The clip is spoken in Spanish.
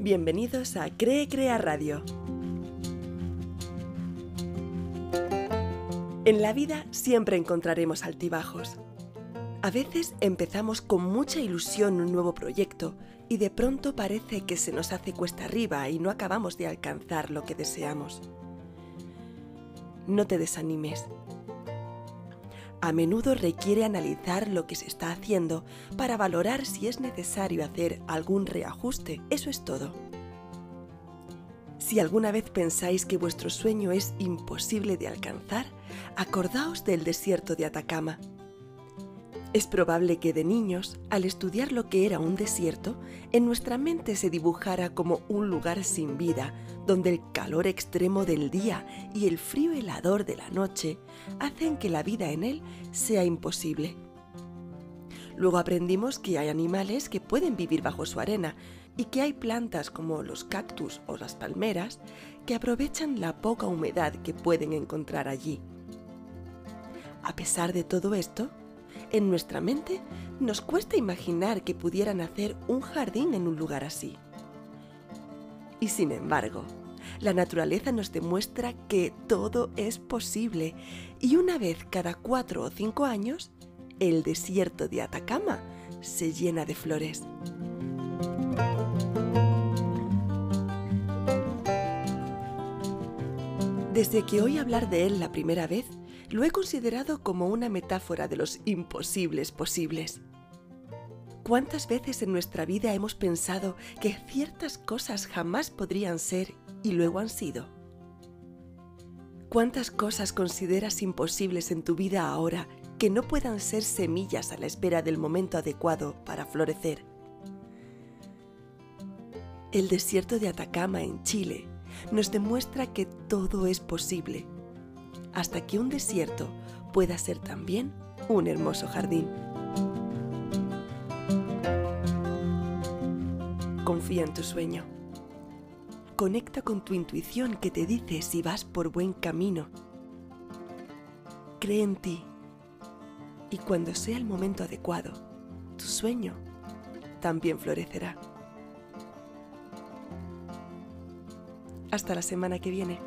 Bienvenidos a Cree Crea Radio. En la vida siempre encontraremos altibajos. A veces empezamos con mucha ilusión un nuevo proyecto y de pronto parece que se nos hace cuesta arriba y no acabamos de alcanzar lo que deseamos. No te desanimes. A menudo requiere analizar lo que se está haciendo para valorar si es necesario hacer algún reajuste. Eso es todo. Si alguna vez pensáis que vuestro sueño es imposible de alcanzar, acordaos del desierto de Atacama. Es probable que de niños, al estudiar lo que era un desierto, en nuestra mente se dibujara como un lugar sin vida, donde el calor extremo del día y el frío helador de la noche hacen que la vida en él sea imposible. Luego aprendimos que hay animales que pueden vivir bajo su arena y que hay plantas como los cactus o las palmeras que aprovechan la poca humedad que pueden encontrar allí. A pesar de todo esto, en nuestra mente nos cuesta imaginar que pudieran hacer un jardín en un lugar así. Y sin embargo, la naturaleza nos demuestra que todo es posible y una vez cada cuatro o cinco años, el desierto de Atacama se llena de flores. Desde que oí hablar de él la primera vez, lo he considerado como una metáfora de los imposibles posibles. ¿Cuántas veces en nuestra vida hemos pensado que ciertas cosas jamás podrían ser y luego han sido? ¿Cuántas cosas consideras imposibles en tu vida ahora que no puedan ser semillas a la espera del momento adecuado para florecer? El desierto de Atacama en Chile nos demuestra que todo es posible hasta que un desierto pueda ser también un hermoso jardín. Confía en tu sueño. Conecta con tu intuición que te dice si vas por buen camino. Cree en ti y cuando sea el momento adecuado, tu sueño también florecerá. Hasta la semana que viene.